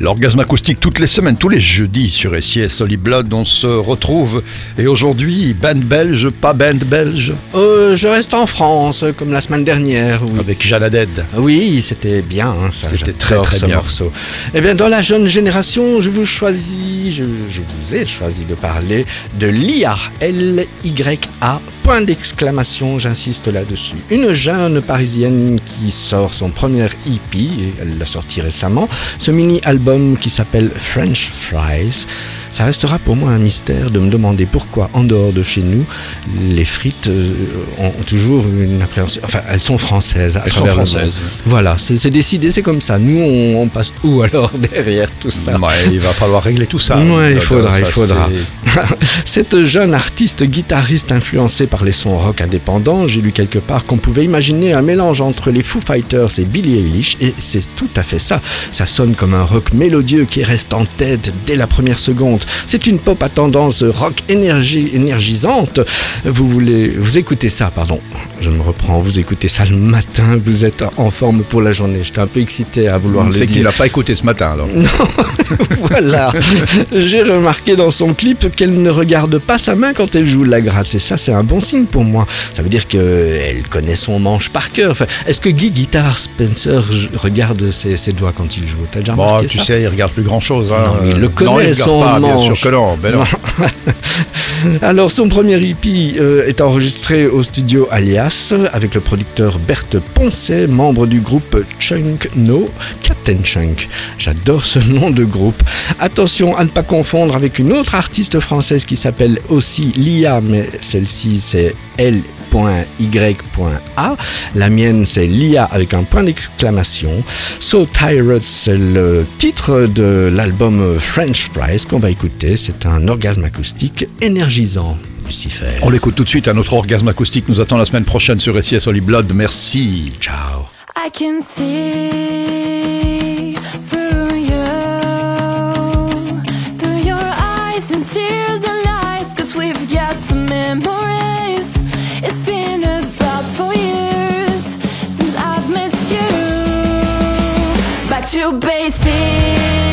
L'orgasme acoustique toutes les semaines, tous les jeudis sur SIS Solid Blood, on se retrouve. Et aujourd'hui, band belge, pas band belge Euh, je reste en France, comme la semaine dernière, oui. Avec Jeanne Haddad. Oui, c'était bien, hein, ça. C'était très, très ce bien. morceau. Eh bien, dans la jeune génération, je vous choisis, je, je vous ai choisi de parler de l'IA, L-Y-A, point d'exclamation, j'insiste là-dessus. Une jeune parisienne qui sort son premier et elle l'a sorti récemment, ce mini-album qui s'appelle French Fries. Ça restera pour moi un mystère de me demander pourquoi, en dehors de chez nous, les frites euh, ont toujours une appréhension. Enfin, elles sont françaises. à Elles sont françaises. Voilà, c'est décidé, c'est comme ça. Nous, on, on passe où alors derrière tout ça? Ouais, il va falloir régler tout ça. Ouais, il Donc, faudra, ça, il faudra. Cette jeune artiste guitariste influencée par les sons rock indépendants, j'ai lu quelque part qu'on pouvait imaginer un mélange entre les Foo Fighters et Billie Eilish, et c'est tout à fait ça. Ça sonne comme un rock mélodieux qui reste en tête dès la première seconde. C'est une pop à tendance rock énergie, énergisante. Vous voulez, vous écoutez ça, pardon, je me reprends, vous écoutez ça le matin, vous êtes en forme pour la journée. J'étais un peu excité à vouloir le C'est qu'il dire. l'a pas écouté ce matin alors. Voilà. J'ai remarqué dans son clip qu'elle ne regarde pas sa main quand elle joue la gratte. Et ça, c'est un bon signe pour moi. Ça veut dire qu'elle connaît son manche par cœur. Enfin, Est-ce que Guy Guitar Spencer regarde ses, ses doigts quand il joue? T'as déjà Bon, remarqué tu ça? sais, il regarde plus grand chose. Non, mais il le non, connaît, il son pas, bien manche. sûr que non. Ben non. Alors, son premier EP euh, est enregistré au studio Alias avec le producteur Berthe Poncet, membre du groupe Chunk No, Captain Chunk. J'adore ce nom de groupe. Attention à ne pas confondre avec une autre artiste française qui s'appelle aussi Lia, mais celle-ci c'est La mienne c'est Lia avec un point d'exclamation. So Tired, c'est le titre de l'album French Fries qu'on va écouter. C'est un orgasme acoustique énergisant. Lucifer. On l'écoute tout de suite. Un autre orgasme acoustique nous attend la semaine prochaine sur SIS Solid Blood. Merci. Ciao. I can see too basic